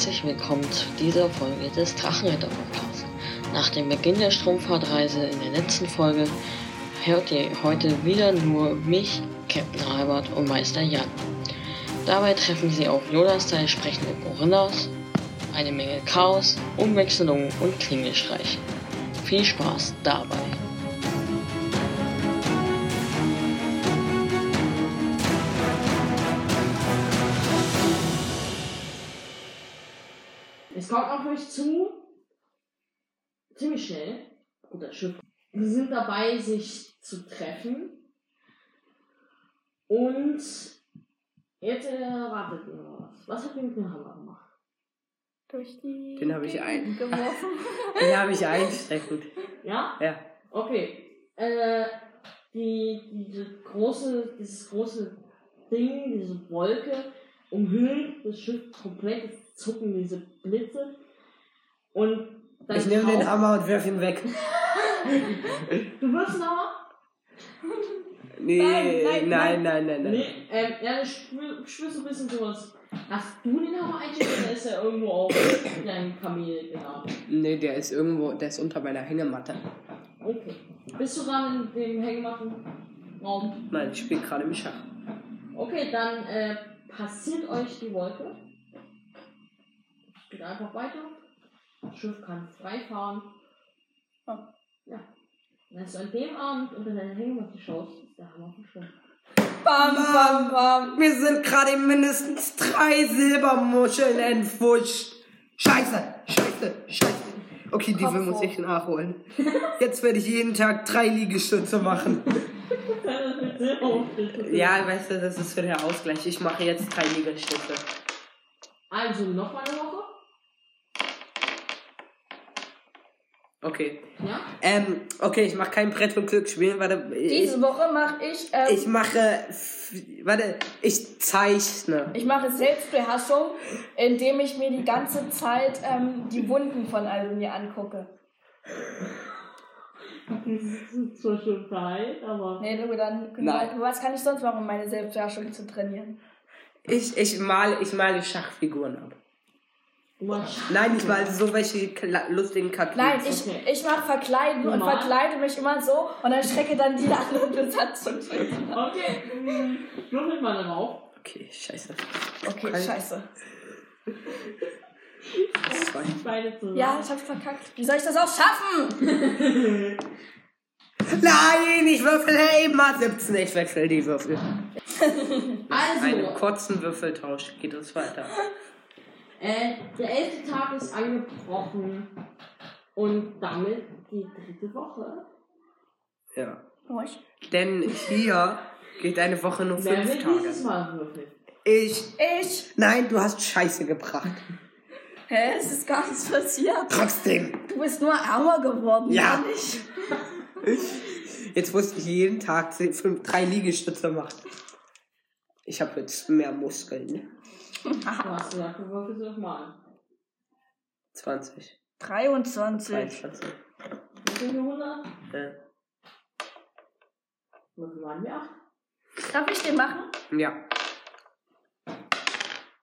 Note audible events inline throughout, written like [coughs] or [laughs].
herzlich willkommen zu dieser Folge des Drachenritter Podcasts. Nach dem Beginn der Stromfahrtreise in der letzten Folge hört ihr heute wieder nur mich, Captain Albert und Meister Jan. Dabei treffen sie auf Yoda-Style sprechende Gorillas, eine Menge Chaos, Umwechslungen und Klingelstreiche. Viel Spaß dabei! Euch zu, ziemlich schnell, gut, das Schiff. Sie sind dabei, sich zu treffen. Und jetzt ihr mal was. Was habt ihr mit dem Hammer gemacht? Durch die. Den habe [laughs] ich ein- geworfen. Den habe ich einsteckend. Ja? Ja. Okay. Äh, die, diese große, dieses große Ding, diese Wolke, umhüllt das Schiff komplett, es zucken diese Blitze. Und dann Ich nehme den Hammer und werfe ihn weg. Du wirst einen Hammer? Nee, Nein, nein, nein, nein, nein, nein. Nee, ähm, ja, ich spür, spür so ein bisschen sowas. Hast du den Hammer einstecken oder ist er irgendwo auf [coughs] deinem Kamel genau? Nee, der ist irgendwo, der ist unter meiner Hängematte. Okay. Bist du gerade in dem Hängematten-Raum? Nein, ich spiele gerade im Schach. Okay, dann äh, passiert euch die Wolke. Es geht einfach weiter. Das Schiff kann frei fahren. Oh. Ja. Als du an dem Abend unter deine Hängematte schaust, ist der Hammer verschwunden. Bam, bam, bam. Wir sind gerade mindestens drei Silbermuscheln entfuscht. Scheiße, scheiße, scheiße. Okay, die Kopf will muss ich nachholen. Jetzt werde ich jeden Tag drei Liegestütze machen. Ja, weißt du, das ist für den Ausgleich. Ich mache jetzt drei Liegestütze. Also noch mal eine Woche. Okay. Ja? Ähm, okay, ich mache kein Brett und Glücksspiel. Warte, ich, Diese Woche mache ich. Ähm, ich mache. Warte, ich zeichne. ich mache Selbstbeherrschung, indem ich mir die ganze Zeit ähm, die Wunden von Alumni angucke. Das ist zwar schon verheilt, aber. Nee, du, dann. Nein. Was kann ich sonst machen, um meine Selbstbeherrschung zu trainieren? Ich, ich male, ich male Schachfiguren ab. Nein, ich male so welche kla- lustigen Cartoons. Nein, ich, ich mache Verkleiden und Normal? verkleide mich immer so und dann strecke dann die andere Besatzung. Okay, würfelt mal darauf. Okay, scheiße. Okay, Okay. scheiße. Ja, ich hab's verkackt. Wie soll ich das auch schaffen? [laughs] Nein, ich würfel eben mal 17. Ich wechsle die Würfel. [laughs] Also, Einem kurzen Würfeltausch geht es weiter. Äh, der elfte Tag ist angebrochen und damit die dritte Woche. Ja. Ruhig. Denn hier geht eine Woche nur Wer fünf will dieses Tage. Mal würfeln? Ich. Ich? Nein, du hast Scheiße gebracht. Hä? Es ist gar nichts passiert. Trotzdem. Du bist nur ärmer geworden, Ja. nicht. Jetzt musste ich jeden Tag zehn- fünf, drei Liegestütze machen. Ich habe jetzt mehr Muskeln. Du hast gesagt, du würfelst doch mal an. 20. 23. 23. Wie viele 100? Ja. Würfel waren wir acht. Darf ich den machen? ja.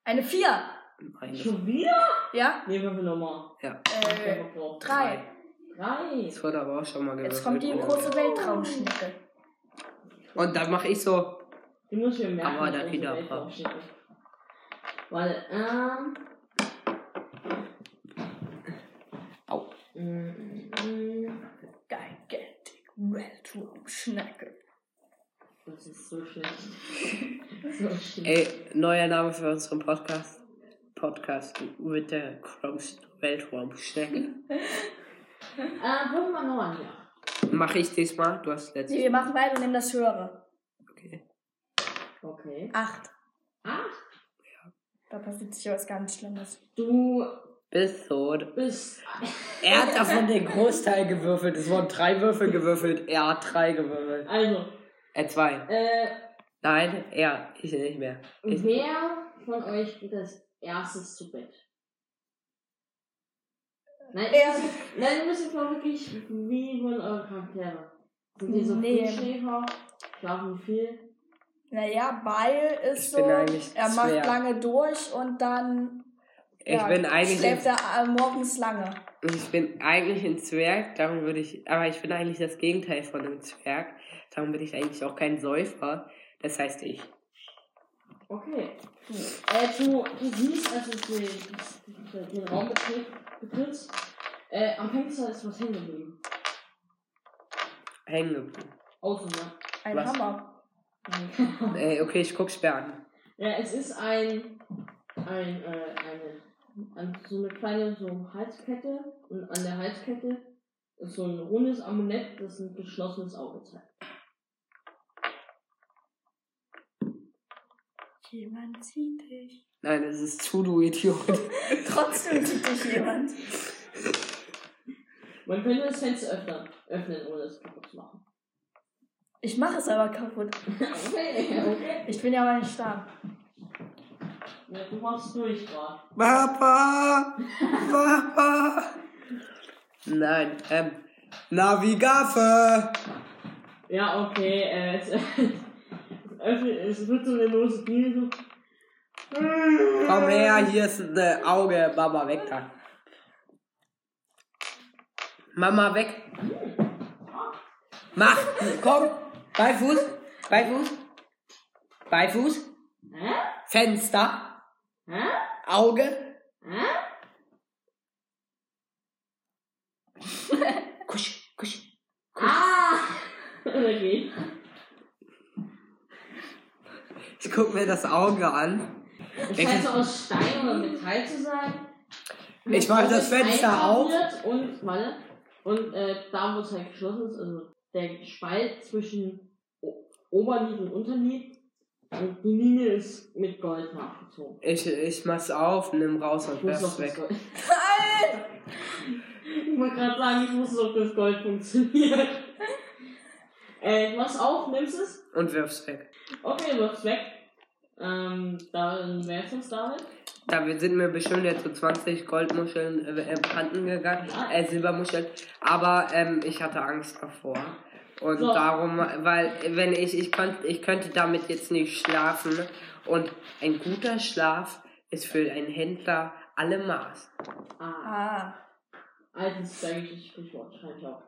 Eine 4. Eine. Schon wieder? Ja? Nee, würfel nochmal. Ja. Äh, Drei. 3. Drei. Das wurde aber auch schon mal gewürfelt. Jetzt kommt die große Weltraumschnecke. Und dann mache ich so. Die muss ich mir merken. Aber da dass wieder ist. Weil, ähm. Au. Mm, mm, Gigantic Weltraumschnecke. Das ist so schlecht. [laughs] so schlecht. Ey, neuer Name für unseren Podcast. Podcast mit der Weltraumschnecke. [laughs] Äh, noch an, ja. Mache ich diesmal? Du hast Nee, letztes wir machen weiter und nehmen das höhere. Okay. Okay. 8. Acht. Da passiert sicher was ganz Schlimmes. Du Bis tot. bist. Er hat davon den Großteil gewürfelt. Es wurden drei Würfel gewürfelt. Er hat drei gewürfelt. Also, Er zwei. äh, Nein, er. Ich nicht mehr. Ich, wer von euch geht als erstes zu Bett? Nein, Er- nein, ihr müsst jetzt mal wirklich, wie wollen eure Charaktere? Sind die so Nee. Frühschläfer? Schlafen viel? Naja, Beil ist Ich so, bin eigentlich er macht Zwerg. lange durch und dann Ich bin eigentlich schläft er äh, morgens lange. Ich bin eigentlich ein Zwerg, darum würde ich, aber ich bin eigentlich das Gegenteil von einem Zwerg. Darum bin ich eigentlich auch kein Säufer. Das heißt ich. Okay. Äh, du, du siehst, als du den, den, den Raum betritt, betrittst, äh, am Fenster ist was hängen geblieben. Hängen geblieben. Außen, ne? Ein Was? Hammer. Ey, [laughs] okay, ich guck's mir an. Ja, es ist ein, ein, äh, eine, ein, so eine kleine so Halskette und an der Halskette ist so ein rundes Amulett, das ein geschlossenes Auge zeigt. Jemand sieht dich. Nein, das ist zu, du Idiot. [laughs] Trotzdem sieht dich jemand. Man könnte das Fenster öffnen, öffnen ohne es kaputt zu machen. Ich mache es aber kaputt. okay, okay. Ich bin ja aber nicht stark. Ja, du machst durch gerade. Papa! Papa! Nein, ähm, Navigaffe! Ja, okay, äh, es, [laughs] es wird so eine lose Tür so. Komm her, hier ist ein Auge. Mama, weg da. Mama, weg. Mach, komm. Beifuß, Beifuß, Beifuß, Hä? Fenster, Hä? Auge. Hä? Kusch, kusch. Ah! [laughs] Okay. Ich guck mir das Auge an. Es scheint so aus Stein oder Metall zu sein. Ich mach das Fenster auf. Und, warte, und äh, da wo es halt geschlossen ist, also der Spalt zwischen O- Oberlid und Unterlid, und die Linie ist mit Gold nachgezogen. Ich, ich mach's auf, nimm raus und werf's weg. [laughs] Ich wollte gerade sagen, ich muss doch das Gold funktioniert. äh, du machst auf, nimmst es. Und wirf's weg. Okay, du wirfst weg. Ähm, dann wär's das damit. Da wir sind mir bestimmt jetzt so 20 Goldmuscheln äh, äh, Panten gegangen, äh, Silbermuscheln, aber ähm, ich hatte Angst davor. Und So. darum, weil wenn ich, ich könnte, ich könnte damit jetzt nicht schlafen. Und ein guter Schlaf ist für einen Händler alle Maß. Ah, Ah. altes belgisches Sprichwort, schreibe ich auch.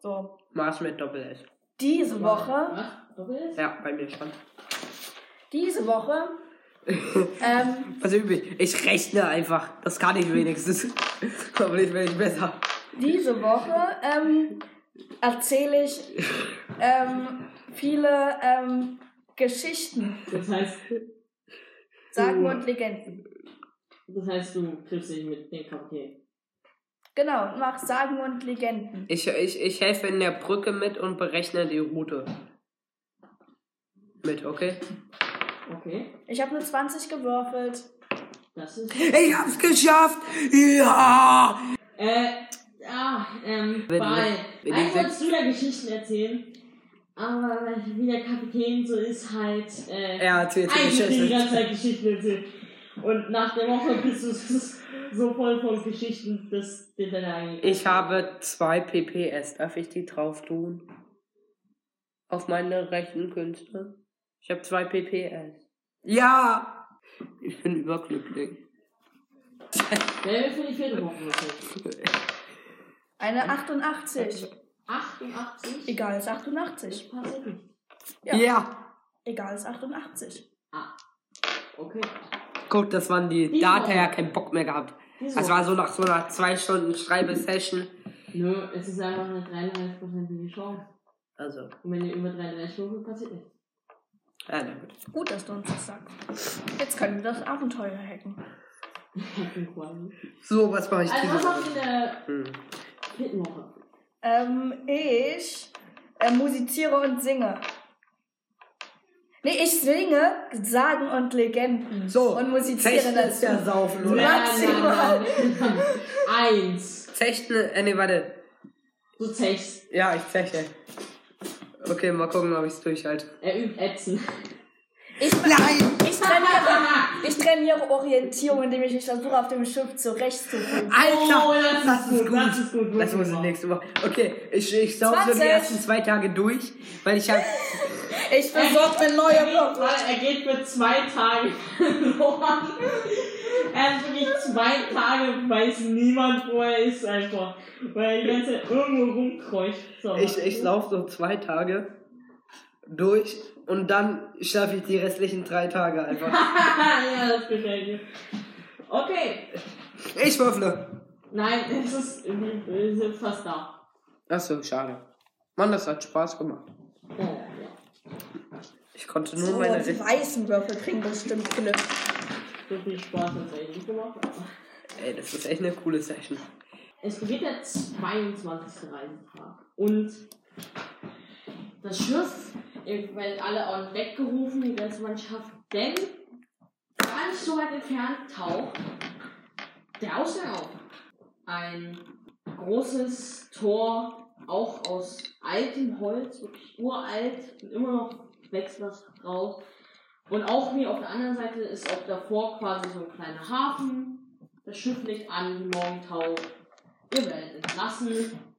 So. Maß mit Doppel-S. Diese Woche, Was? Doppel S? Ja, bei mir schon. diese Woche, [laughs] ähm, Also üblich, ich rechne einfach. Das kann ich wenigstens. [laughs] aber ich bin nicht besser. Diese Woche, ähm, erzähle ich, ähm, viele, ähm, Geschichten, Das heißt, Sagen und Legenden. das heißt, du triffst dich mit dem Kapitän. Genau, mach Sagen und Legenden. Ich, ich, ich helfe in der Brücke mit und berechne die Route. Mit, okay? Okay, Ich habe eine 20 gewürfelt. das ist. Ich hab's geschafft! Ja! Äh, ja, ähm, Wenn- bei. wenn Eigentlich wolltest du ja Geschichten erzählen. Aber wie der Kapitän so ist, halt. Äh, Er erzählt die eigentlich die ganze. Zeit Geschichten erzählen. Und nach der Woche bist du so voll von Geschichten, dass dir dann eigentlich. Ich habe zwei PPS. Darf ich die drauf tun? Auf meine rechten Künste? Ich habe zwei PPS. Ja! Ich bin überglücklich. Wer will für die vierte Woche? [laughs] Eine 88. 88? Egal ist 88. Das passiert nicht. Ja. Ja! Egal ist 88. Okay. Guck, das waren die. Diese Da hat er ja keinen Bock mehr gehabt. Diese Das war so nach so einer zwei Stunden Schreibesession. Nö, es ist einfach eine 33% Chance. Also, Und wenn ihr über 33 würfelt, passiert nichts. ja, na gut. Gut, dass du uns das sagst. Jetzt können wir das Abenteuer hacken. [laughs] Quasi. So, was mache ich Also, diese was in Woche? der Hm. Ähm, ich äh, musiziere und singe. Nee, ich singe Sagen und Legenden. So, und musiziere Fechten ist ja saufen, Ja. oder? Maximal. Nein, nein, nein. Eins. Zechten, äh, nee, warte. Du zechst. Ja, ich zeche. Okay, mal gucken, ob ich's durchhalte. Er übt Ätzen. Ich, Nein! Ich trainiere, Orientierung, indem ich mich versuche, auf dem Schiff zurechtzufinden. Alter, Oh, das das, ist gut, gut. das ist gut, Das muss wirklich ich nächste Woche. Okay, ich, ich saufe so die 20. ersten zwei Tage durch, weil ich halt. [laughs] Ich besorge mir neue warte, er geht für zwei Tage [laughs] verloren. Er ist wirklich zwei Tage, weiß niemand, wo er ist, einfach. Weil er die ganze Zeit irgendwo rumkreucht. So, Ich, ich laufe so zwei Tage durch und dann schaffe ich die restlichen drei Tage einfach. [laughs] ja, das gefällt mir. Okay. Ich würfle. Nein, es ist, wir sind fast da. Achso, schade. Mann, das hat Spaß gemacht. Ja, ja, ja. Ich konnte nur So, meine die weißen Würfel kriegen bestimmt Glück. So viel Spaß hat es eigentlich nicht gemacht. aber- Ey, das ist echt eine coole Session. Es beginnt der 22. Reisetag. Und das Schiff, ihr werdet alle on Deck gerufen, die ganze Mannschaft, denn gar nicht so weit entfernt taucht der Ausgang auf. Ein großes Tor, auch aus altem Holz, wirklich uralt und immer noch wächst was raus. Und auch wie auf der anderen Seite ist auch davor quasi so ein kleiner Hafen. Das Schiff liegt an, die Morgentau. Ihr werdet entlassen.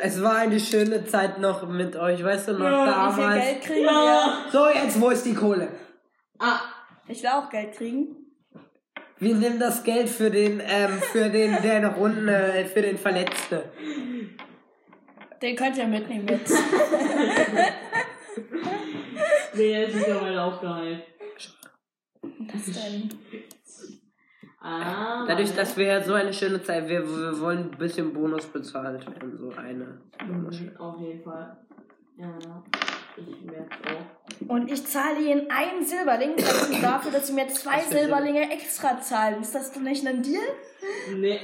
Es war eine schöne Zeit noch mit euch, weißt du noch, Ja, Wie viel damals. Geld kriegen Ja. So, jetzt, wo ist die Kohle? Ah, wir? Ich will auch Geld kriegen. Wir nehmen das Geld für den, ähm, für den, der noch unten, äh, für den Verletzten. Den könnt ihr mitnehmen jetzt. nee, er ist mittlerweile auch geheilt. Was denn? Ah, Dadurch, dass wir so eine schöne Zeit, wir, wir wollen ein bisschen Bonus bezahlt werden, so eine. Mhm, Auf jeden Fall. Ja, ich merke auch. Und ich zahle ihnen einen Silberling [coughs] dafür, dass sie mir zwei Silberlinge extra zahlen. Ist das nicht ein Deal? Nee.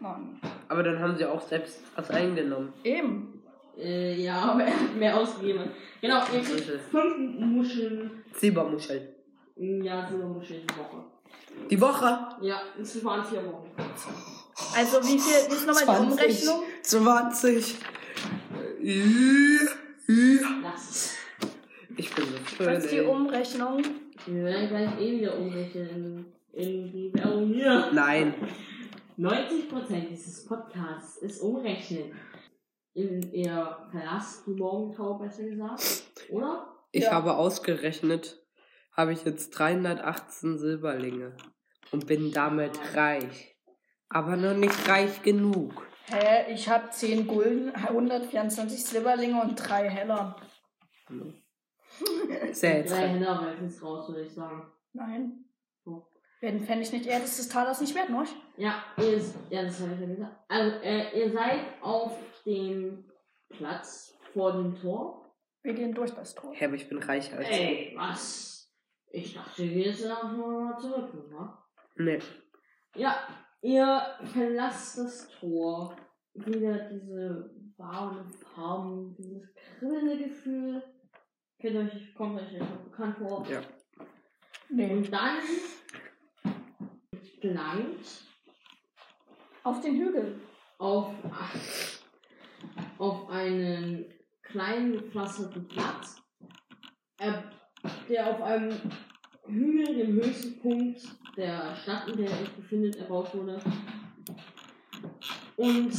Mann. Aber dann haben sie auch selbst was eingenommen. Eben. Äh, ja, aber er hat mehr ausgegeben. Genau, ihr kriegt fünf Muscheln. Silbermuschel. Ja, Silbermuscheln die Woche. Die Woche? Ja, es waren vier Wochen. Also wie viel wie ist nochmal die Umrechnung? 20. Ja, ja. Lass es. Ich bin so schön. Was ist die. Umrechnung? Wir werden gleich eh wieder umrechnen in, in die Währung hier. Nein. 90% dieses Podcasts ist umrechnen. In ihr verlasst die Morgentau, besser gesagt. Oder? Ich Ja. habe ausgerechnet, habe ich jetzt 318 Silberlinge und bin damit reich. Aber noch nicht reich genug. Hä, ich habe 10 Gulden, 124 Silberlinge und 3 Heller. Seltsam. Drei Hände reichen es raus, würde ich sagen. Nein. Oh. Werden fände ich nicht eher, dass das Talers nicht wert, noch? Ja, ihr, ja, das habe ich ja gesagt. Also, äh, ihr seid auf dem Platz vor dem Tor. Wir gehen durch das Tor. Ja, aber ich bin reicher als Ey, was? Ich dachte, wir gehen jetzt einfach mal zurück, ne? du. Nee. Ja, ihr verlasst das Tor. Wieder diese warmen Farben, dieses kribbelnde Gefühl. Kennt euch, kommt euch nicht bekannt vor. Ja. Nee. Und dann gelangt Auf den Hügel. auf, auf einen kleinen gepflasterten Platz, äh, der auf einem Hügel, dem höchsten Punkt der Stadt, in der er sich befindet, erbaut wurde. Und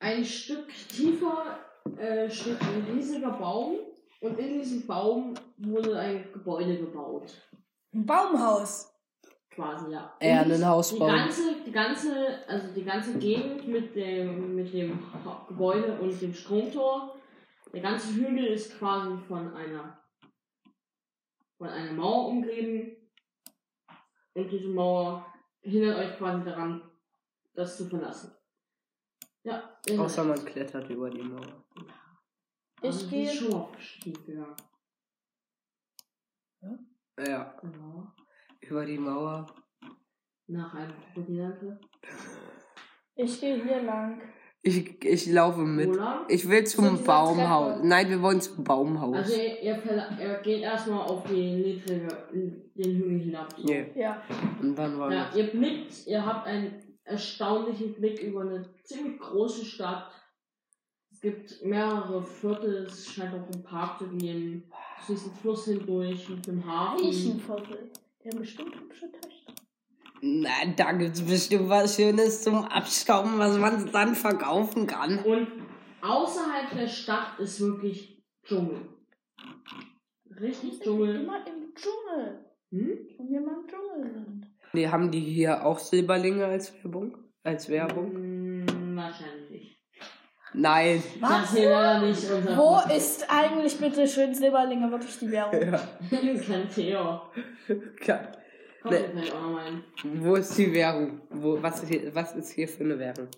ein Stück tiefer äh, steht ein riesiger Baum und in diesem Baum wurde ein Gebäude gebaut. Ein Baumhaus. Quasi, ja. Eher einen Hausbau. Die ganze, die ganze, also die ganze Gegend mit dem, mit dem Gebäude und dem Stromtor, der ganze Hügel ist quasi von einer, von einer Mauer umgeben. Und diese Mauer hindert euch quasi daran, das zu verlassen. Ja, Außer man klettert über die Mauer. Ich Also, gehe- schon aufgestiegen, ja. Ja, Genau. über die Mauer. Nach einem Krokodilante. Ich gehe hier lang. Ich, ich laufe mit. Oder? Ich will zum Baumhaus. Treppe. Nein, wir wollen zum Baumhaus. Also ihr, ihr, geht erstmal auf die niedrige, den Hügel hinab. So. Nee. Ja. Und dann war Ja, ihr blickt, ihr habt einen erstaunlichen Blick über eine ziemlich große Stadt. Es gibt mehrere Viertel, es scheint auch einen Park zu geben. Es fließt ein Fluss hindurch mit dem Hafen. Riechenviertel. Die haben bestimmt hübsche Töchter. Na, da gibt's bestimmt was Schönes zum Abstauben, was man dann verkaufen kann. Und außerhalb der Stadt ist wirklich Dschungel. Richtig Dschungel. Immer im Dschungel. Hm? Und wir mal im Dschungel sind. Nee, haben die hier auch Silberlinge als Werbung? Als Werbung? Hm, wahrscheinlich nicht. Nein. Unser Wo ist eigentlich bitte schön Silberlinge wirklich die Währung? Ja. [laughs] Kein Theo. Ka- Kommt Nee. noch mal hin. Wo ist die Währung? Wo, was, ist hier, was ist hier für eine Währung?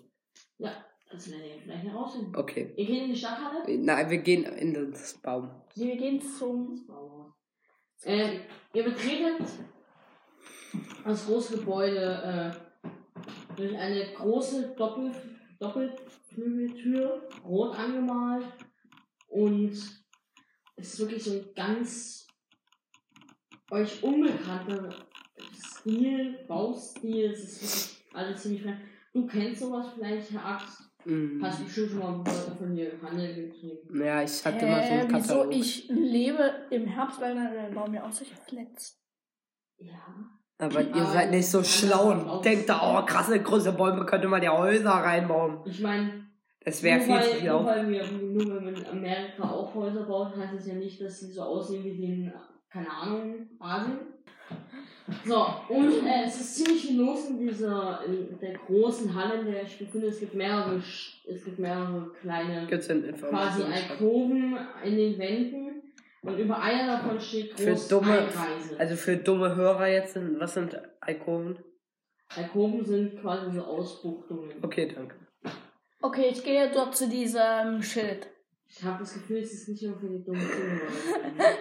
Ja, das werden wir vielleicht herausfinden. Okay. Ihr geht in die Stadthalle? Nein, wir gehen in das Baum. Wir gehen zum. Ähm, ihr betretet das große Gebäude äh, durch eine große Doppel Doppelflügeltür, rot angemalt. Und es ist wirklich so ein ganz euch unbekannter Stil, Baustil. Es ist wirklich alles ziemlich fremd. Du kennst sowas vielleicht, Herr Axt? Mhm. Hast bestimmt schon mal mit Leuten von dir Handel getrieben. Ja, ich hatte mal so einen wieso? Katalog. Ich lebe im Herbst, weil dann bauen mir auch solche Flats. Ja. Aber ihr seid nicht so schlau und denkt da, oh, krasse große Bäume könnte man ja Häuser reinbauen. Ich meine, Das wäre viel weil, zu viel nur, weil wir, nur weil wir in Amerika auch Häuser bauen, heißt es ja nicht, dass sie so aussehen wie in, keine Ahnung, Asien. So, und äh, es ist ziemlich viel los in dieser, in der großen Halle, in der ich befinde. Es gibt mehrere, Sch- es gibt mehrere kleine, quasi? Alkoven in den Wänden. Und über einer davon steht Für groß dumme- Einreise. Also für dumme Hörer jetzt, sind, was sind Alkoven? Alkoven sind quasi so Ausbuchtungen. Okay, danke. Okay, ich gehe dort zu diesem Schild. Ich habe das Gefühl, es ist nicht nur für die dummen Zuhörer.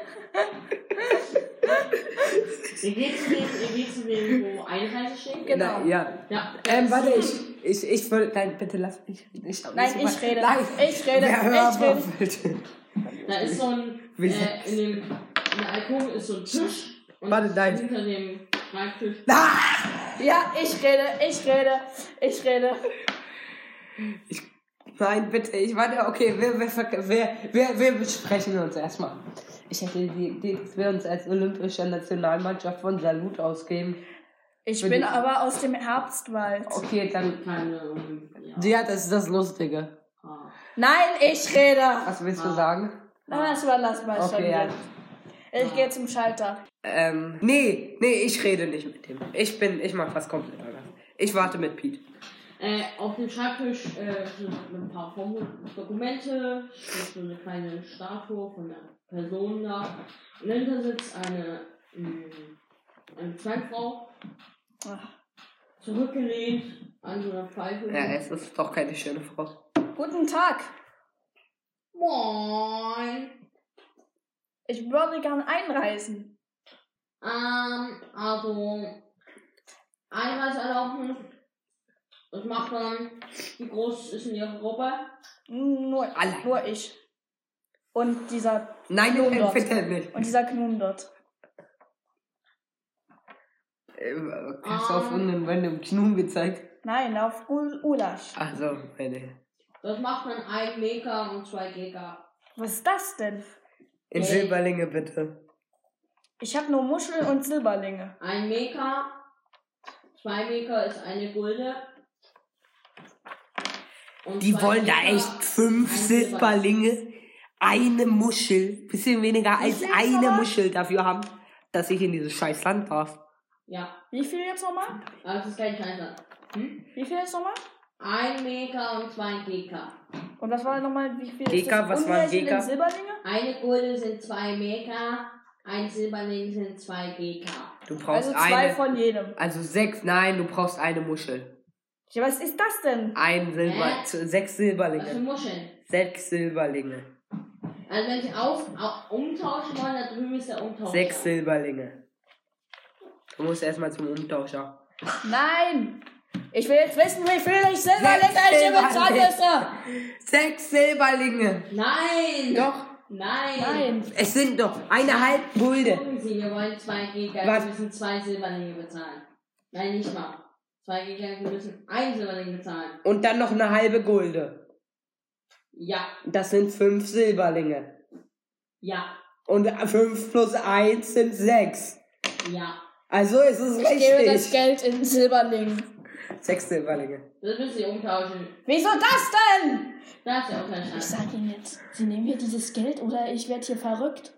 ihr, geht zu dem, ihr geht zu dem, wo Einreise steht? Genau. Na, ja. Ja. Ähm, warte, ich, ich, ich will, nein, bitte lass mich nicht. Nein, ich rede. Nein, Ich rede. Wer Ich rede. bitte. Da ist so ein, äh, in dem, in der Alkohol ist so ein Tisch. Und Warte, nein. hinter dem Schreibtisch. Ah! Ja, ich rede. Ich rede. Ich rede. Nein, bitte, ich warte, okay, wir, wir, wir, wir, wir besprechen uns erstmal. Ich hätte die Idee, dass wir uns als olympische Nationalmannschaft von Salut ausgeben. Ich bin aber aus dem Herbstwald. Okay, dann. Keine Olympia. Ja, das ist das Lustige. Ah. Nein, ich rede. Was willst du Ah. sagen? Nein, das wir schon Okay, ja. wieder. Ich gehe zum Schalter. Ähm, nee, nee, ich rede nicht mit dem. Ich bin, ich mach was komplett anderes. Ich warte mit Pete. Äh, auf dem Schreibtisch äh, sind ein paar Dokumente, steht so eine kleine Statue von einer Person da. Und dahinter sitzt eine, mh, eine Zweifrau, Ach. zurückgelehnt an so einer Pfeife. Ja, es ist doch keine schöne Frau. Guten Tag. Moin. Ich würde gern einreisen. Ähm, also, Einreiseerlaubnis, das macht man, wie groß ist denn Ihre Gruppe? Nur, nur ich. Und dieser Nein, äh, dort. bitte nicht. Und dieser Knun dort. Äh, Hast du auf irgendeinen random Knun gezeigt? Nein, auf Ul Ulasch. Ach so, meine. Das macht man 1 Mega und 2 Giga. Was ist das denn? In Äh. Silberlinge bitte. Ich habe nur Muscheln und Silberlinge. Ein Mega, 2 Mega ist eine Gulde. Und Die zwei wollen da echt fünf Silberlinge, eine Muschel, bisschen weniger als eine? Muschel dafür haben, dass ich in dieses scheiß Land darf. Ja, Wie viel jetzt nochmal? aber das ist kein Scheiße. Hm? Wie viel jetzt nochmal? Ein Mega und 2 Giga. Und was war nochmal, wie viel Geka, ist das was war umgerechnet Geka? in Silberlinge? Eine Gulde sind 2 Mega, ein Silberling sind 2 Giga. Du brauchst Also zwei eine. von jedem. Also sechs, nein, du brauchst eine Muschel. Ja, was ist das denn? Ein Silber, Hä? z- sechs Was für Silberlinge. Muscheln? Sechs Silberlinge. Also wenn Sie auf, au- umtauschen wollen, da drüben ist der Umtauscher. Sechs Silberlinge. Du musst erstmal zum Umtauscher. Nein! Ich will jetzt wissen, wie viel ich bezahlen Silberlinge. müsste. Sechs Silberlinge. Nein! Doch, Nein! Nein. es sind doch eine halbe Gulde. Gucken Sie, wir wollen 2 Giga, Was? wir müssen 2 Silberlinge bezahlen. Nein, nicht mal. 2 Giga, wir müssen 1 Silberling bezahlen. Und dann noch eine halbe Gulde. Ja, Das sind fünf Silberlinge. ja, Und fünf plus eins sind sechs. ja. Also ist es Ich gebe das richtig. Geld in Silberling. Sechs Silberlinge. Das müsst ihr umtauschen. Wieso das denn? Das ist ja auch kein Ich sag Ihnen jetzt, Sie nehmen hier dieses Geld oder ich werde hier verrückt.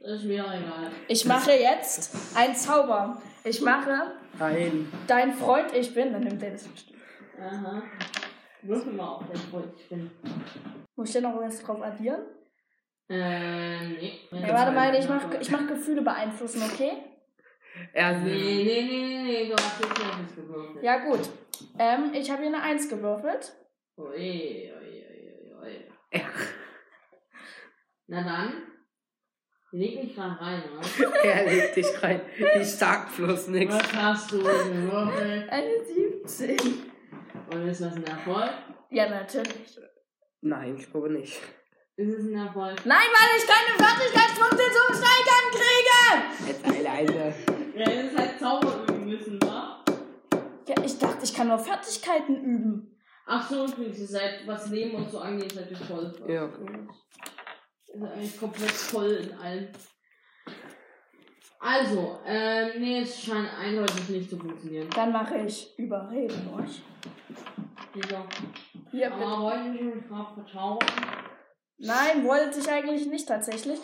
Das ist mir auch egal. Ich mache jetzt einen Zauber. Ich mache Nein. dein Freund, ich bin. Dann nimmt er das bestimmt. Aha. Würfel mal auf, den Freund ich bin. Muss ich denn noch was drauf addieren? Äh, nee. Ja, warte mal, ich mach, ich mach Gefühle beeinflussen, okay? Er Nee, nee, nee, nee, nee, du hast jetzt nicht gewürfelt. Ja, gut. Ähm, ich habe hier eine Eins gewürfelt. Ui, ui, ui, ui. Ja. Na dann. Leg mich grad rein, oder? [laughs] er legt dich rein. Ich sag bloß nichts. Was hast du gewürfelt? Eine 17. Und ist das ein Erfolg? Ja, natürlich. Nein, ich glaube nicht. Ist es ein Erfolg? Nein, weil ich keine Fertigkeitspunkte zum Steigern kriege! Jetzt alleine. Ja, das ist halt Zauber üben müssen, wa? Ja, ich dachte, ich kann nur Fertigkeiten üben. Ach so, übrigens, ihr seid, was Leben und so angeht, seid ihr voll. Ja. Ihr seid eigentlich komplett voll in allem. Also, ähm, nee, es scheint eindeutig nicht zu funktionieren. Dann mache ich Überreden euch. Wieso? Hier, bitte. Aber wollten Sie mich drauf vertrauen? Nein, wollte ich eigentlich nicht tatsächlich.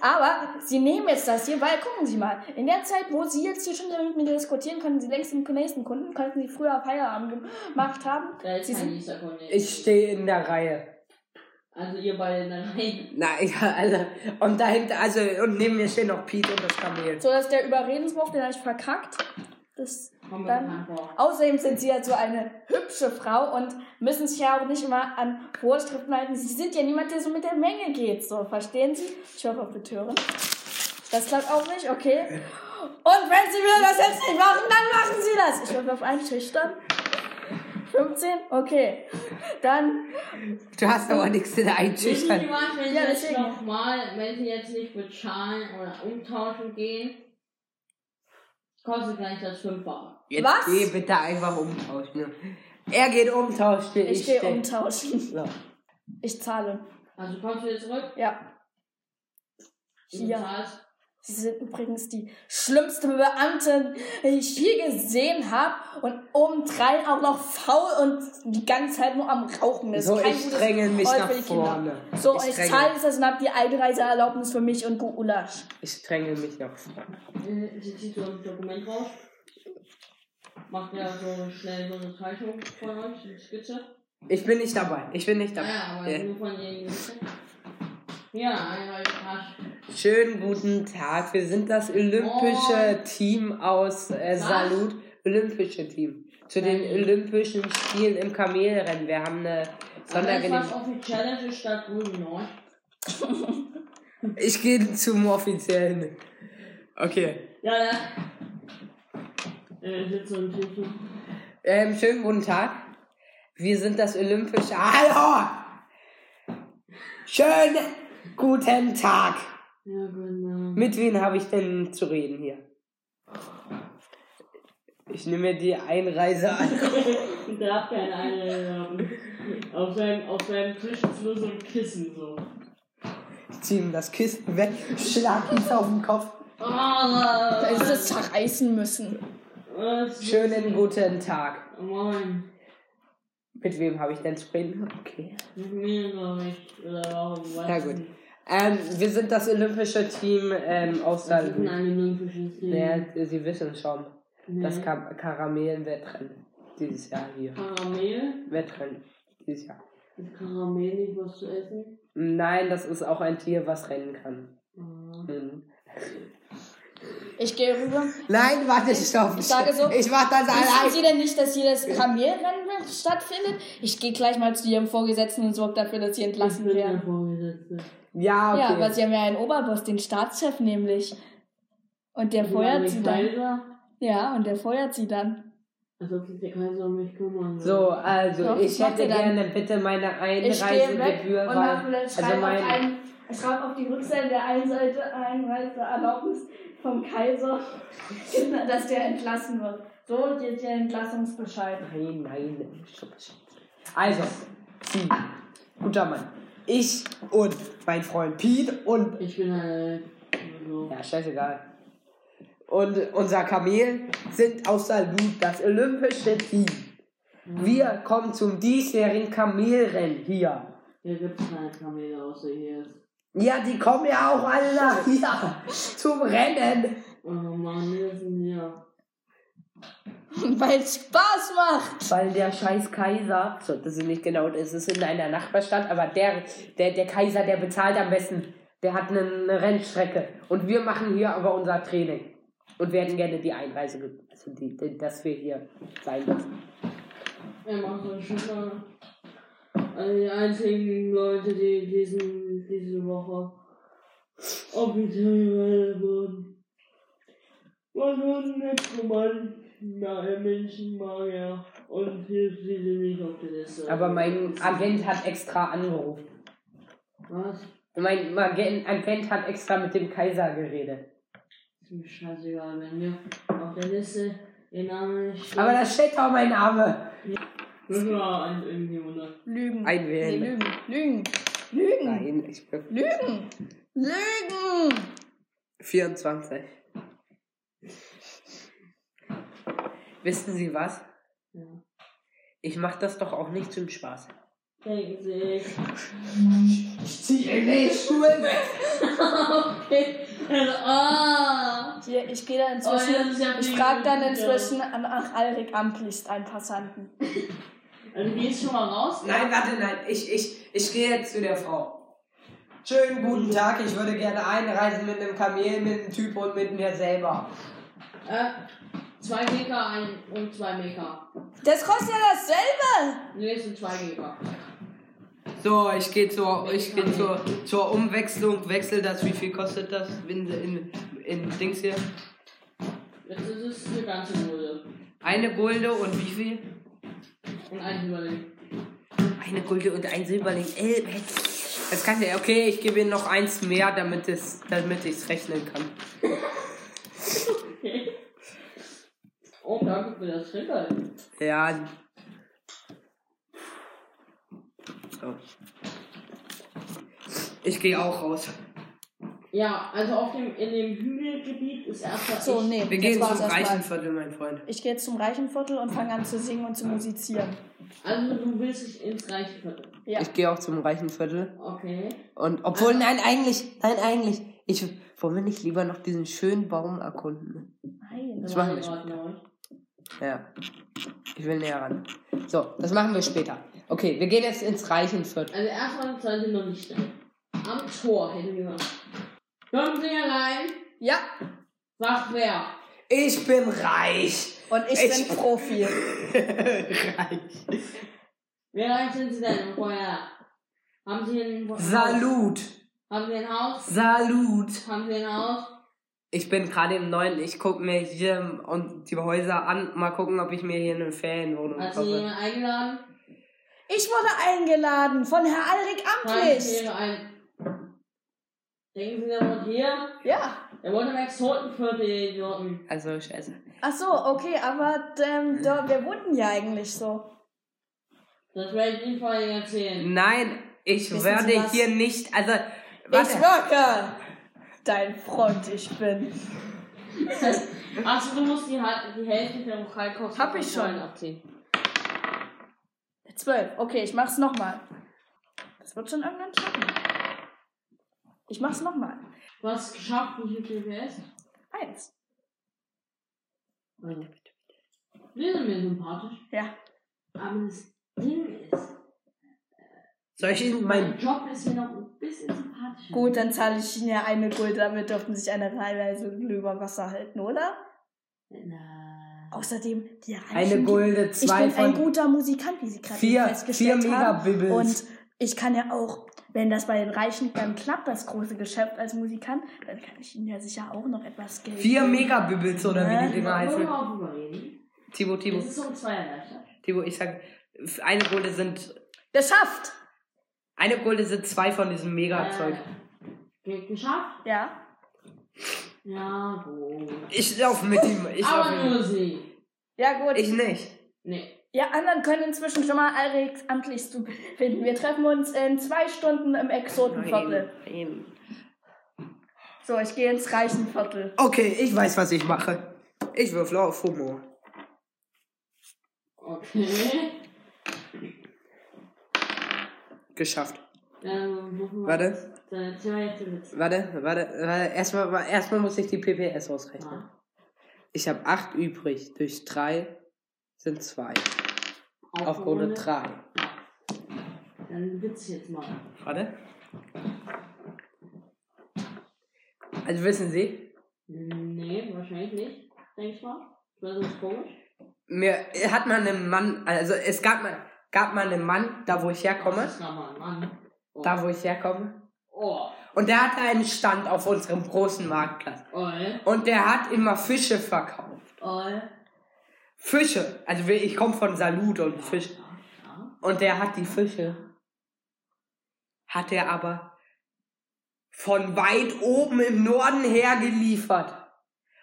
Aber sie nehmen jetzt das hier, weil gucken Sie mal, in der Zeit, wo Sie jetzt hier schon mit mir diskutieren, können Sie längst den nächsten Kunden, könnten Sie früher Feierabend gemacht haben. Da ist Sie kein sind. Ich stehe in der Reihe. Also ihr beide dann rein. Na, ja, alle. Und dahinter, also, und neben mir stehen noch Pete und das Kamel. so dass der Überredenswurf, den habe ich verkackt. Das, Kommen wir Dann- außerdem sind Sie halt so eine hübsche Frau und müssen sich ja auch nicht immer an Vorschriften halten. Sie sind ja niemand, der so mit der Menge geht. So, verstehen Sie? Ich hoffe auf Betören. Das klappt auch nicht, okay. Und wenn Sie mir das jetzt nicht machen, dann machen Sie das. Ich hoffe auf einschüchtern. 15? Okay. Dann, Du hast aber nichts in der Wissen Einschüchtern. Sie was, wenn Sie Ja, jetzt deswegen. nochmal, wenn Sie jetzt nicht bezahlen oder umtauschen gehen, kostet gleich das Fünffache. Jetzt Was? geh bitte einfach umtauschen. Er geht umtauschen. ich gehe steh- umtauschen. So. Ich zahle. Also kommst du jetzt zurück? Ja. Du Hier. bezahlst. Sie sind übrigens die schlimmste Beamtin, die ich je gesehen habe. Und obendrein auch noch faul und die ganze Zeit nur am Rauchen. Das So, ist kein ich dränge mich nach die Kinder. vorne. So, ich dränge- zahle das und hab die Einreiseerlaubnis für mich und Gulasch. Ich dränge mich nach vorne. Äh, Sie zieht so ein Dokument raus. Macht ja so schnell so eine Zeichnung von euch, eine Skizze. Ich bin nicht dabei. Ich bin nicht dabei. Ja, aber Ja. nur von denjenigen. Ja, einmal gepasst. Schönen guten Tag. Wir sind das olympische Moin. Team aus äh? Salut. Olympische Team. Zu den Nein. Olympischen Spielen im Kamelrennen. Wir haben eine Sondergenehmigung. ne? Ich [laughs] gehe zum offiziellen. Okay. Ja, ja. Äh. Ähm, schönen guten Tag. Wir sind das Olympische. Hallo! Schönen guten Tag. Ja, genau. Mit wem habe ich denn zu reden hier? Ich nehme die Einreise an. [laughs] Der hat keine. Auf seinem, auf seinem Tisch ist nur so ein Kissen so. Ich ziehe ihm das Kissen weg, schlag ihn auf den Kopf. Da ist es zerreißen müssen. Schönen guten Tag. Moin. Mit wem habe ich denn zu reden? Okay. Mit mir, glaube ich. Oder warum? Weiß Ja, ich gut. nicht. Ähm, wir sind das olympische Team ähm, aus Das ist ein Saarbrücken. olympisches Team. Ja, Sie wissen schon. Nee. Das Ka Karamell-Wettrennen. Dieses Jahr hier. Karamell? Wettrennen. Dieses Jahr. Ist Karamell nicht was zu essen? Nein, das ist auch ein Tier, was rennen kann. Ah. Mhm. Ich gehe rüber. Nein, warte, stopp. Ich sage so, Ich mach das Wissen Sie allein. denn nicht, dass hier das Kamelrennen stattfindet? Ich gehe gleich mal zu Ihrem Vorgesetzten und sorge dafür, dass Sie entlassen Ich bin der werden. Ja, Ja, okay. aber Sie haben ja einen Oberboss, den Staatschef nämlich. Und der feuert Sie dann. Kaiser? Ja, und der feuert Sie dann. Als ob sich der Kaiser um mich kümmern. So, also Doch, ich hätte er dann. gerne bitte meine Ich gehe weg Einreisegebühr, und mache also schreibe mein ich schreibe auf die Rückseite der einen Seite Einreiseerlaubnis vom Kaiser, [laughs] dass der entlassen wird. So geht der Entlassungsbescheid. Nein, nein. Also, Sie. Guter Mann. Ich und mein Freund Pete und. Ich bin halt. So. Ja, scheißegal. Und unser Kamel sind aus Salut, das olympische Team. Wir kommen zum diesjährigen Kamelrennen hier. Hier gibt's keine Kamele außer hier. Ja, die kommen ja auch alle nach hier zum Rennen. Oh Mann, wir sind hier. [laughs] Weil es Spaß macht. Weil der scheiß Kaiser, so, das ist nicht genau, das ist in einer Nachbarstadt, aber der, der, der Kaiser, der bezahlt am besten. Der hat eine, eine Rennstrecke. Und wir machen hier aber unser Training. Und werden gerne die Einreise, also die, die, dass wir hier sein dürfen. Er macht das schon mal. Also die einzigen Leute, die diesen, diese Woche offiziell gewählt wurden. Was wurden Nekromanten, nahe Menschenmagier und hier sie nicht auf der Liste. Aber mein Agent hat extra angerufen. Was? Mein Agent, hat extra mit dem Kaiser geredet. Ist mir scheißegal, wenn mir auf der Liste ihr Name nicht steht. Aber da steht auch mein Name. ein irgendwie. Lügen. Einwählen. Nee, Lügen. Lügen. Lügen. Nein, ich bin Lügen. Lügen. 24. Wissen Sie was? Ja. Ich mach das doch auch nicht zum Spaß. Denken Sie. Ich ziehe die Schuhe weg. okay. Ah. Hier, ich gehe dann Oh, ja, inzwischen. ist ja ich frage dann inzwischen an nach Alrik Amtlist einen Passanten. Also gehst schon mal raus? Nein, warte, nein. Ich, ich, ich gehe jetzt zu der Frau. Schönen guten Tag. Ich würde gerne einreisen mit einem Kamel, mit einem Typ und mit mir selber. Äh, zwei Meter ein und zwei Meter. Das kostet ja dasselbe. Nee, es sind zwei Meter. So, ich gehe zur, ich gehe zur, zur Umwechslung. Wechsel das. Wie viel kostet das in, in, in Dings hier? Jetzt ist es eine ganze Gulde. Eine Gulde und wie viel? Und ein Überlegen. Eine Gulde und ein Silberling. Äh, Das kann ja, okay, ich gebe Ihnen noch eins mehr, damit es, damit ich es rechnen kann. Okay. Oh, danke für das Trinkgeld. Ja. So. Ich gehe auch raus. Ja, also auf dem, in dem Hügelgebiet ist erstmal. So, echt- nee. Wir jetzt gehen zum. Reichenviertel, mein Freund. Ich gehe jetzt zum Reichenviertel und fange an zu singen und zu musizieren. Also du willst dich ins Reichenviertel. Ja. Ich gehe auch zum Reichenviertel. Okay. Und obwohl, nein, eigentlich, nein, eigentlich. Ich, wollen wir nicht lieber noch diesen schönen Baum erkunden? Nein. Das machen wir gerade neu. Ja. Ich will näher ran. So, das machen wir später. Okay, wir gehen jetzt ins Reichenviertel. Also erstmal seid ihr noch nicht drin. Am Tor hätten wir. Kommen Sie herein. Ja. Sagt wer? Ich bin reich. Und ich, Ich- bin Profi. [laughs] reich. Wer reich sind Sie denn vorher? Haben Sie ein Haus? Salut. Haben Sie ein Haus? Salut. Haben Sie ein Haus? Ich bin gerade im neuen. Ich gucke mir hier und die Häuser an. Mal gucken, ob ich mir hier eine Ferienwohnung Hat Sie kaufe. jemand eingeladen? Ich wurde eingeladen von Herr Alrik Amtlist. Denken Sie, der wohnt hier? Ja. Der wohnt im Exotenviertel, Idioten. Also, scheiße. Ach so, okay, aber ähm, da, wir wohnten ja eigentlich so. Das werde ich Ihnen vorher erzählen. Nein, ich Wissen werde hier nicht. Also, Ich warte. wirke. Dein Freund, ich bin. Achso, du musst die, die Hälfte der Lokalkosten Hab ich schon. Abziehen. Zwölf. Okay, ich mach's nochmal. Das wird schon irgendwann schaffen. Ich mach's nochmal. Du hast es geschafft, wie viel PS? Eins. Also. Wir sind mir sympathisch. Ja. Aber das Ding ist, Soll ich Ihnen mein mein. Job ist mir noch ein bisschen sympathischer. Gut, dann zahle ich Ihnen ja eine Gulde, damit dürfen sich eine Reise über Wasser halten, oder? Na. Außerdem, die Reichen... Eine Gulde, Ich zwei bin ein von. guter Musikant, wie Sie gerade Vier, vier festgestellt haben. Megabibbles. Und ich kann ja auch, wenn das bei den Reichen dann klappt, das große Geschäft als Musikant, dann kann ich Ihnen ja sicher auch noch etwas Geld Vier geben. Megabibbles oder wie die Dinger Wollen heißen. wir mal drüber reden? Tibo, Tibo. Es ist um zwei erleichtert. Tibo, ich sag, eine Gulde sind. Geschafft! Eine Gulde sind zwei von diesem Mega-Zeug. Äh, ge- geschafft? Ja. Ja, gut. Ich lauf mit ihm. Ich Aber nur sie. Ja, gut. Ich nicht. Nee. Ja, anderen können inzwischen schon mal Alex amtlich zu finden. Wir treffen uns in zwei Stunden im Exotenviertel. nein. So, ich gehe ins Reichenviertel. Okay, ich weiß, was ich mache. Ich würfle auf Humor. Okay. Geschafft. Ähm, Warte, Witz. warte, warte, warte. Erstmal, erstmal muss ich die PPS ausrechnen. Ja. Ich habe 8 übrig. Durch 3 sind 2. Auf Runde 3. Ja. Dann Witz jetzt mal. Warte. Also wissen Sie, Nee, wahrscheinlich nicht. Denk ich mal. Das ist komisch. mir hat man einen Mann, also es gab mal, gab mal einen Mann, da wo ich herkomme, Das ist nochmal ein Mann. Oh. da wo ich herkomme, Oh. und der hatte einen Stand auf unserem großen Marktplatz. Oi. Und der hat immer Fische verkauft. Oi. Fische. Also ich komme von Salut und Fisch. Ja, ja. Und der hat die Fische. Hat er aber von weit oben im Norden her geliefert.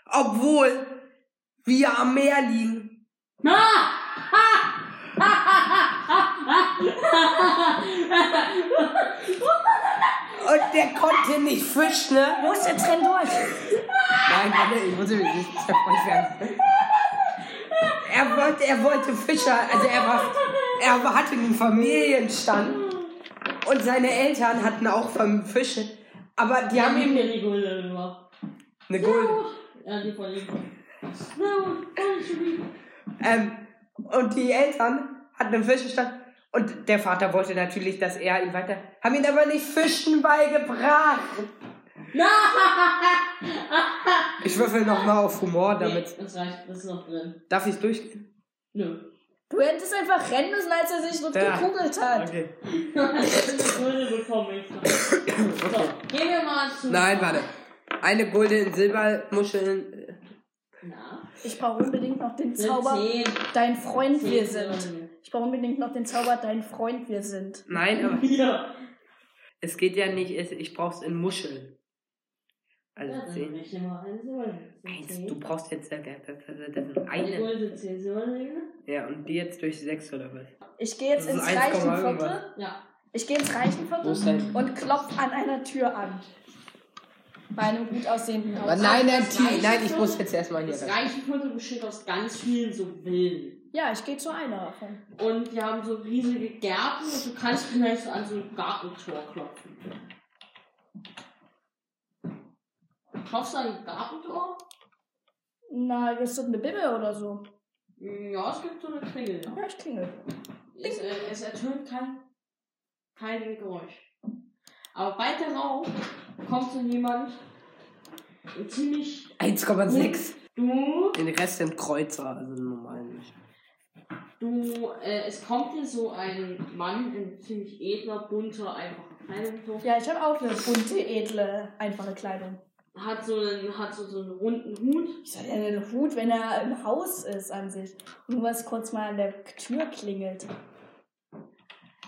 Obwohl wir am Meer liegen. Und der konnte nicht fischen, ne? Los, jetzt renn durch. Nein, warte, ich muss mich nicht zerfreut werden. Er wollte, er wollte Fischer, also er war, er hatte einen Familienstand und seine Eltern hatten auch Fische, aber die haben ihm mir die Gulde gemacht. eine Gold. Ja, die von ihm. Ähm, und die Eltern hatten einen Fischestand und der Vater wollte natürlich, dass er ihn weiter, haben ihn aber nicht Fischen beigebracht. Ich würfel nochmal auf Humor, damit. Nee, das reicht, das ist noch drin. Darf ich durchgehen? Nö. Du hättest einfach rennen müssen, als er sich gekugelt hat. Okay. So, gehen wir mal zu. Nein, warte. Eine Gulde in Silbermuscheln. Na, Ich brauche unbedingt noch den Zauber, dein Freund wir sind. Ich brauche unbedingt noch den Zauber, dein Freund wir sind. Nein, aber [laughs] Ja. es geht ja nicht, es- ich brauch's in Muscheln. Ja, Also dann zehn. rechne mal ein Silberling. Das sind Eins, zehn. du brauchst jetzt, das, das, das das sind Eine eine. Gulde, zehn Silberlinge. Ja, und die jetzt durch sechs oder was? Ich gehe jetzt ins ist 1, Reichenviertel. Ja. Ich gehe ins Reichenviertel ist und klopfe an einer Tür an. Bei einem gut aussehenden Aber Haus. nein, nein, nein, ich muss jetzt erstmal hier Das rein. Reichenviertel besteht aus ganz vielen so Villen. Ja, ich gehe zu einer davon. Und die haben so riesige Gärten und du kannst vielleicht so an so ein Gartentor klopfen. Klopfst du an ein Gartentor? Na, ist das eine Bibel oder so? Ja, es gibt so eine Klingel. Ja, ich klingel. Es, äh, es ertönt kein, kein Geräusch. Aber bald darauf kommt so jemand ziemlich 1,6. du, Den Rest sind Kreuzer, also normal nicht. du, äh, es kommt dir so ein Mann in ziemlich edler, bunter, einfacher Kleidung so. Ja, ich habe auch eine bunte, edle, einfache Kleidung. Hat so einen, hat so, so einen runden Hut. Ich soll ja einen Hut, wenn er im Haus ist an sich. Nur was kurz mal an der Tür klingelt.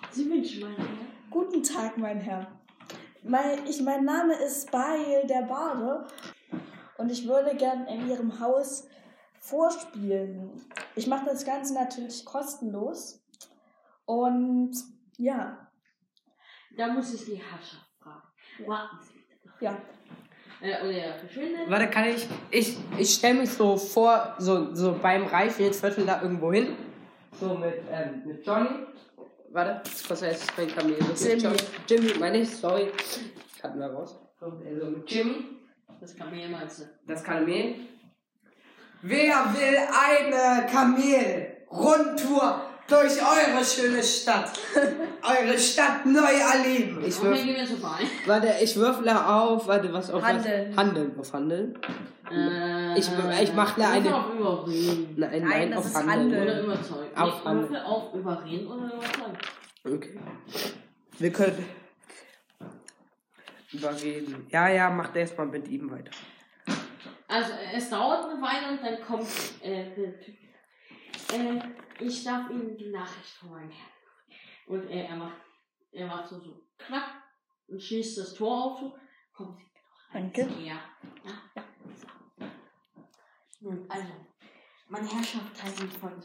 Sie wünschen meine Herr. Guten Tag, mein Herr. Mein, ich, mein Name ist Bail der Bade und ich würde gern in Ihrem Haus vorspielen. Ich mache das Ganze natürlich kostenlos. Und ja, Da muss ich die Herrschaft fragen. Warten Sie bitte. ja. Äh, oder er verschwindet. Warte, kann ich. Ich, ich stelle mich so vor, so, so beim Reifelsviertel da irgendwo hin. So mit, ähm, mit Johnny. Warte, was heißt mein Kamel? Das ist Jimmy. John- Jimmy, meine ich, sorry. Hatten wir raus. So, Also mit Jimmy, Das Kamel meinst du? das Kamel. Wer will eine Kamel-Rundtour durch eure schöne Stadt? eure Stadt neu erleben. Ich Okay, würf, gehen wir so vorbei. warte, ich würfle auf, warte, was auf Handeln. was? Handeln, auf Handeln. Äh, Ich- ich mach da Würfel eine- auf Überreden. Nein, Nein, nein, das auf ist Handeln. Handeln. Oder überzeugen. Auf nee, Handeln. Würfel auf Überreden oder überzeugen. Okay. Wir können überreden. Ja, ja, macht erstmal mit ihm weiter. Also, es dauert eine Weile und dann kommt äh, der Typ. Äh, ich darf Ihnen die Nachricht von meinem Herrn. Und äh, er macht, er macht so, so knack und schließt das Tor auf. So. Kommen Sie rein. Danke. Ja. ja. So. Nun, also, meine Herrschaft heißt von.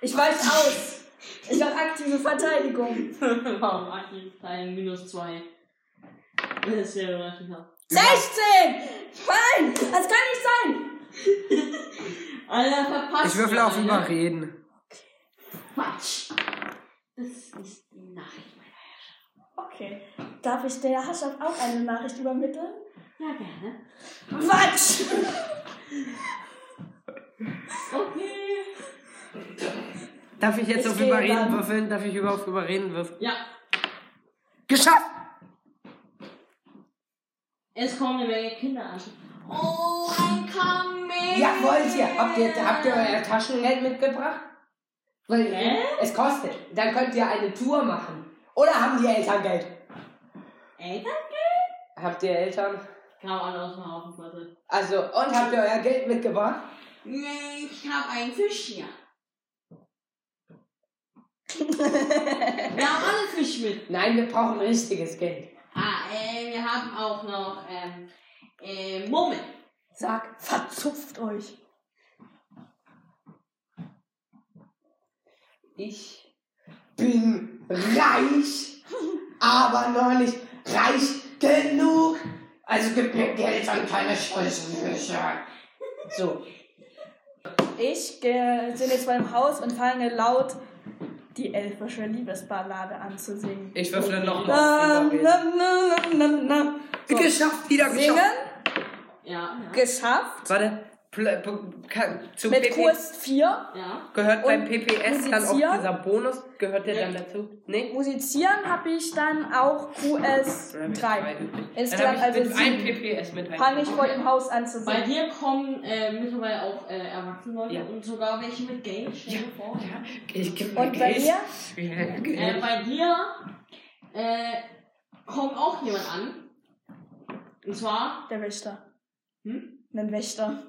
Ich weiche aus. Ich habe aktive Verteidigung. [laughs] Warum aktiv ein minus 2? Das ist ja relativ knapp. 16! Nein! Das kann nicht sein! Alter, verpasst. Ich würfel auf eine. Überreden. Quatsch. Das ist die Nachricht meiner Okay. Darf ich der Herrschaft auch eine Nachricht übermitteln? Ja, gerne. Quatsch! Okay. Darf ich jetzt Ich auf Überreden dann. würfeln? Darf ich über auf Überreden würfeln? Ja, Geschafft! es kommen eine Menge Kinder an. Oh, ein Kamel. Ja, wollt ihr? Habt ihr, habt ihr euer Taschengeld mitgebracht? Weil Hä? es kostet. Dann könnt ihr eine Tour machen. Oder haben die Eltern Geld? Eltern? Habt ihr Eltern? Kam alle aus dem Haufenviertel. Also, und habt ihr euer Geld mitgebracht? Nee, ich hab einen Fisch hier. [laughs] Wir haben alle Fisch mit. Nein, wir brauchen richtiges Geld. Ah, äh, wir haben auch noch, ähm, äh, Mummeln. Sag, verzupft euch. Ich bin reich, aber noch nicht reich genug. Also gib mir Geld und keine Scheißfische. So, Ich gehe sind jetzt beim Haus und fange laut die elfische Liebesballade an zu singen. ich würfle noch. Geschafft, wieder geschafft. Singen, Ja, ja. geschafft. Warte, pl- zu Mit PP Kurs 4. Ja. gehört beim PPS dann auch dieser Bonus, gehört der dann dazu? Nee? Musizieren habe ich dann auch QS 3. Insgesamt also mit ein sieben. PPS mit ein. Fange ich vor dem Haus an zu Bei singen. dir kommen äh, mittlerweile auch äh, Erwachsene Leute Ja. und sogar welche mit Geld. Vor. Ja, ich geb Und bei dir? Ja, Äh, bei dir äh, kommt auch jemand an. Und zwar, Der Wächter. Hm? Ein Wächter.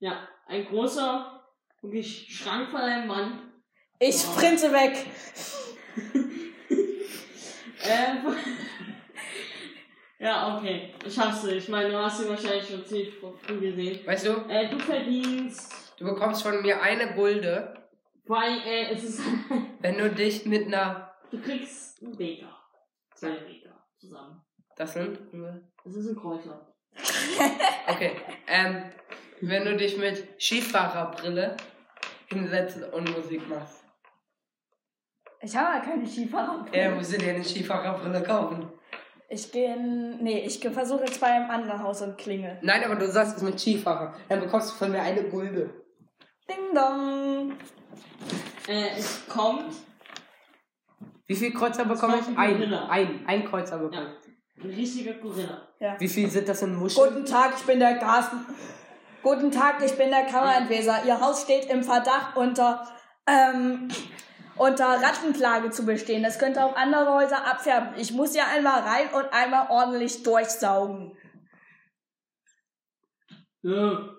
ja, ein großer, wirklich Schrank von einem Mann. Ich sprinte weg. [laughs] Ähm, [laughs] ja, okay. Ich hasse. Ich meine, du hast ihn wahrscheinlich schon ziemlich früh gesehen. Weißt du, Äh, du verdienst. du bekommst von mir eine Gulde, Weil, äh, es ist. [laughs] wenn du dich mit einer. du kriegst einen Beker. Zwei Beker zusammen. Das sind. Das ist ein Kräuter. Okay. Ähm, wenn du dich mit Skifahrerbrille hinsetzt und Musik machst. Ich habe ja keine Skifahrer. Er muss dir eine Skifahrerbrille kaufen. Ich gehe in, nee, ich versuche jetzt bei einem anderen Haus und klingel. Nein, aber du sagst es mit Skifahrer. Dann bekommst du von mir eine Gulde. Ding dong. Äh, es kommt. Wie viel Kreuzer bekomme ich? ein Ein. Ein. Kreuzer bekomme Ja, ein riesiger Gorilla. Ja. Wie viel sind das in Muscheln? Guten Tag, ich bin der Carsten. Guten Tag, ich bin der Kammerentweser. Ihr Haus steht im Verdacht unter, ähm, unter Rattenplage zu bestehen. Das könnte auch andere Häuser abfärben. Ich muss hier einmal rein und einmal ordentlich durchsaugen. Ja.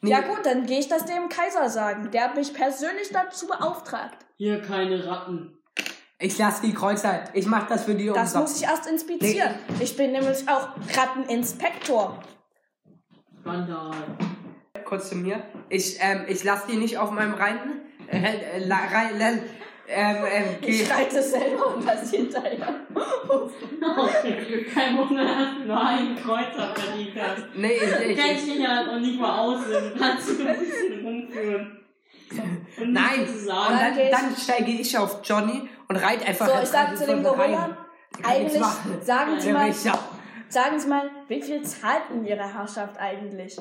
Nee. Ja gut, dann gehe ich das dem Kaiser sagen. Der hat mich persönlich dazu beauftragt. Hier keine Ratten. Ich lasse die Kreuzer. Ich mach das für die Das umsonst. muss ich erst inspizieren. Ich bin nämlich auch Ratteninspektor. Skandal. Kurz zu mir. Ich, ähm, ich lasse die nicht auf meinem Reiten. Äh, äh, la- rei- la- ähm, ähm, geh- Ich reite selber und das hinterher. Okay. Kein Wunder, dass du nur einen Kreuzer verdient hast. Nee, ich, ich, kennst ich, dich ja noch nicht mal aus, kannst du ein bisschen rumführen. Und Nein. Und dann, dann steige ich auf Johnny und reite einfach So, ich sag rein zu dem Gorilla, eigentlich sagen Sie Der mal, sagen Sie mal, wie viel zahlt denn Ihre Herrschaft eigentlich?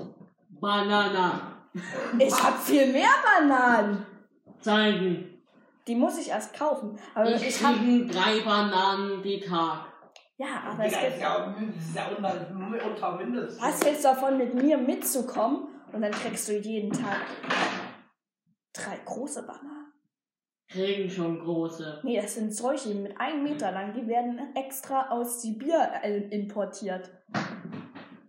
Banana. Ich hab viel mehr Bananen. Zeigen. Die muss ich erst kaufen. Aber Ich ich hab, drei Bananen die Tag. ja, aber es gibt, ja ist ja unter, unter Mindest. was hältst du davon, mit mir mitzukommen? Und dann kriegst du jeden Tag drei große Bananen. Kriegen schon große. Nee, das sind solche mit einem Meter lang. Die werden extra aus Sibir äh, importiert.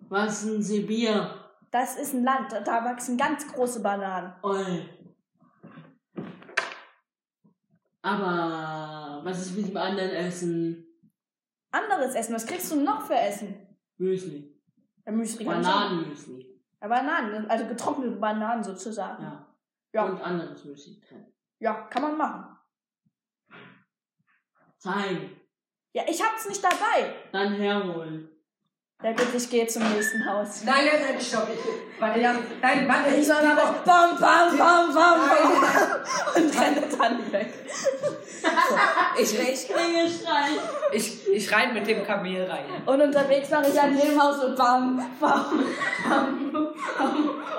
Was ist ein Sibir? Das ist ein Land, da wachsen ganz große Bananen. Oi. Aber was ist mit dem anderen Essen? Anderes Essen, was kriegst du noch für Essen? Müsli. Ja, Müsli. Bananenmüsli. Ja, Bananen, also getrocknete Bananen sozusagen. Ja. Ja, Und anderes Müsli. Ja kann man machen. Zeigen. Ja, ich hab's nicht dabei. Dann herholen. Ja gut, ich gehe zum nächsten Haus. Nein, nein, nein, stopp. Ich, warte, ja, nein, warte. Ich soll aber bam, bam, bam, bam, bam und renne dann weg. Ich, ich, Klingelstreich. ich, ich rein mit dem Kamel rein. Und unterwegs mache ich an dem Haus und bam, bam, bam,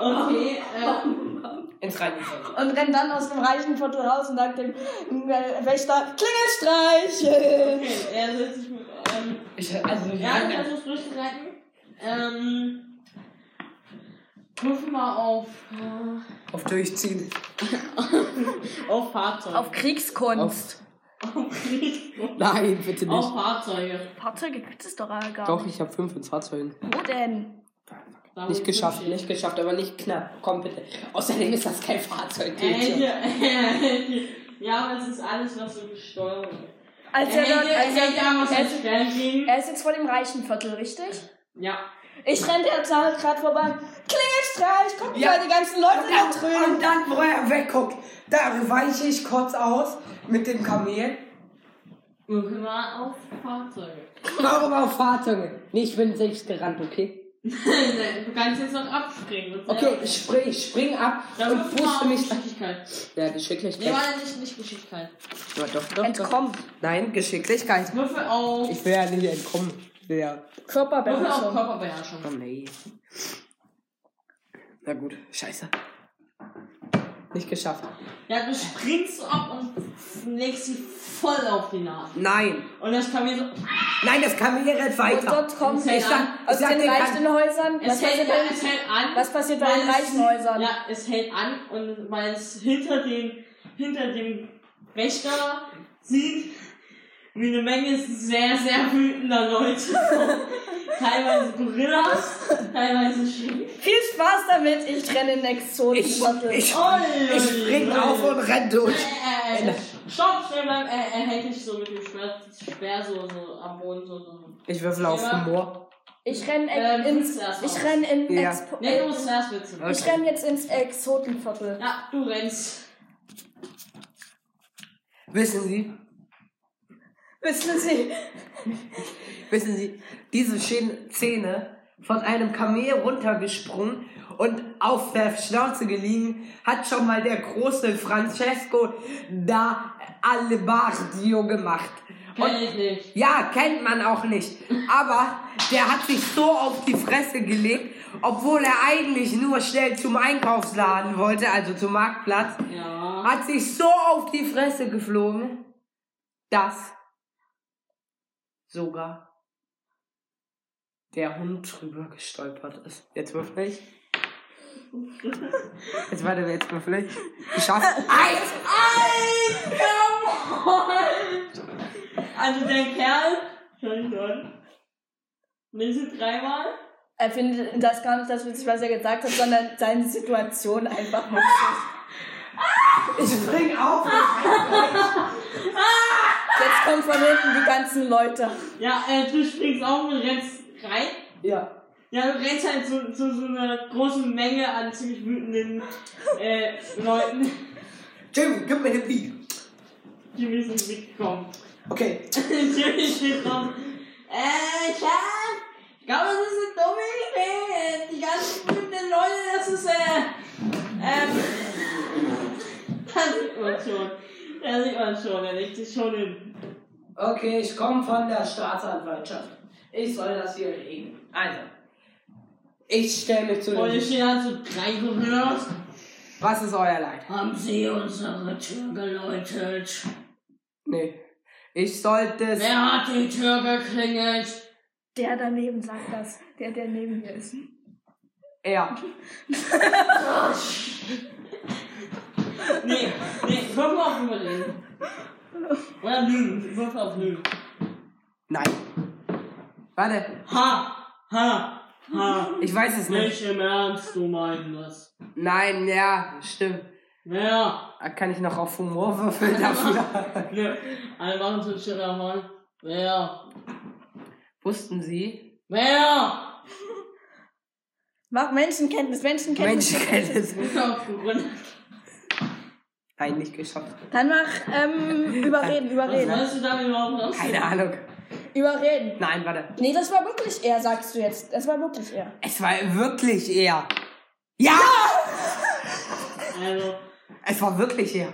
Okay, äh, Ins Rein. und renn dann aus dem reichen Viertel raus und sag dem äh, Wächter, Klingelstreiche. okay, er setzt sich mit, ähm, Ich, also, ja, ich versuche durchzureiten. Ähm, prüfen wir auf, äh, auf Durchziehen. [laughs] auf Fahrzeuge. Auf Kriegskunst. auf Krieg. Nein, bitte Auf Fahrzeuge. Fahrzeuge gibt es doch gar Doch, nicht. ich habe fünf in Fahrzeugen. Wo denn? Da Nicht geschafft, ich nicht geschafft, aber nicht knapp. Komm bitte. [laughs] Außerdem ist das kein Fahrzeug. Äh, äh, [laughs] ja, aber es ist alles, was so gesteuert wird. Als Er hätte, als er er, er ist jetzt vor dem reichen Viertel, richtig? Ja. Ich renne jetzt gerade vorbei. Klingelstreich, guck Ja. mal, die ganzen Leute da drüben. Und dann, wo er wegguckt, da weiche ich kurz aus mit dem Kamel. Prüfen wir auf Fahrzeuge. Warum auf Fahrzeuge? Nee, ich bin selbst gerannt, okay? Du kannst jetzt noch abspringen. Okay, ich spring, ich spring ab Dann und puste mich. Geschicklichkeit. Ja, Nee, Geschicklichkeit. war nicht, nicht Geschicklichkeit. Ja, doch, doch, doch. Entkommen. Nein, Geschicklichkeit. Würfel auf, Ich will ja nicht entkommen. Ich will ja. Würfel auf Körperbeherrschung. Körperbeherrschung. Oh nee. Na gut, scheiße. Nicht geschafft. Ja, du springst so ab und legst sie voll auf die Nase. Nein. Und das kann mir so. Nein, das Kamel rennt Und weiter. dort kommt Es hält ich an. sag, aus Ich den reichen Häusern. Es Was hält, passiert, ja, es hält an. was passiert bei den reichen Häusern? Ja, es hält an und weil es hinter den, hinter dem Wächter sieht, wie eine Menge sehr, sehr wütender Leute. [laughs] teilweise Gorillas, teilweise Schiff. Viel Spaß damit, ich renne in Exotenviertel. Ich, ich, ich spring auf und renn durch. Äh, äh, stopp, schnell bleiben. Er, er hält dich so mit dem Schwert, Speer so, so am Boden so, so. Ich würfel auf. Humor. Ich renne Ähm, ins, ich renn in Ja. Expo Nee, du musst erst witzen. ich renn jetzt ins Exotenviertel. Ja, du rennst. Wissen Sie, Wissen Sie? wissen Sie, diese schöne Szene von einem Kamel runtergesprungen und auf der Schnauze gelegen, hat schon mal der große Francesco da Alebardio gemacht. Kenn ich nicht. Ja, kennt man auch nicht. Aber der hat sich so auf die Fresse gelegt, obwohl er eigentlich nur schnell zum Einkaufsladen wollte, also zum Marktplatz, Ja. hat sich so auf die Fresse geflogen, dass sogar der Hund drüber gestolpert ist. Jetzt würfel ich. [laughs] Jetzt warte, jetzt würfel ich. Geschafft. [laughs] Eins! Also der Kerl. Schau dich an. Wir sind dreimal. Er findet das gar nicht das, was er gesagt hat, sondern seine Situation einfach witzig. [laughs] Ich spring auf. Jetzt kommen von hinten die ganzen Leute. Ja, äh, du springst auf und rennst rein. Ja. Ja, du rennst halt zu, zu so einer großen Menge an ziemlich wütenden äh, Leuten, Jimmy, gib mir den Beat. die mir sind mitgekommen. Okay. Jimmy steht drauf. Äh, Schatz, ich glaube, das ist eine dumme Idee. Die ganzen wütenden Leute, das ist, äh, ähm, da sieht man schon. Da sieht man schon, er legt sich schon hin. Okay, ich komme von der Staatsanwaltschaft. Ich soll das hier regeln. Also, ich stelle mich zu den... stehen halt so drei Gorillas. Was ist euer Leid? Haben Sie unsere Tür geläutet? Nee. Ich sollte es... Wer hat die Tür geklingelt? Der daneben sagt das. Der, der neben mir ist. Er. [laughs] Nee, nee, würfel auf überlegen. Oder lügen, würfel auf lügen. Nein. Warte, Ha, ha, ha. ich weiß es nicht. Nicht im Ernst, du meinst das. Nein, ja, stimmt. Wer? Da kann ich noch auf Humor würfeln [laughs] dafür. Ne, alle machen so schöner Mann. Wer? Wussten Sie? Wer? Mach Menschenkenntnis, Menschenkenntnis. Menschenkenntnis. Nicht geschafft. Dann mach ähm, [laughs] überreden, Was überreden. wolltest du da überhaupt raus? Keine Ahnung. Überreden. Nein, warte. Nee, das war wirklich er, sagst du jetzt. Das war wirklich er. Es war wirklich er. Ja! Also, Es war wirklich er.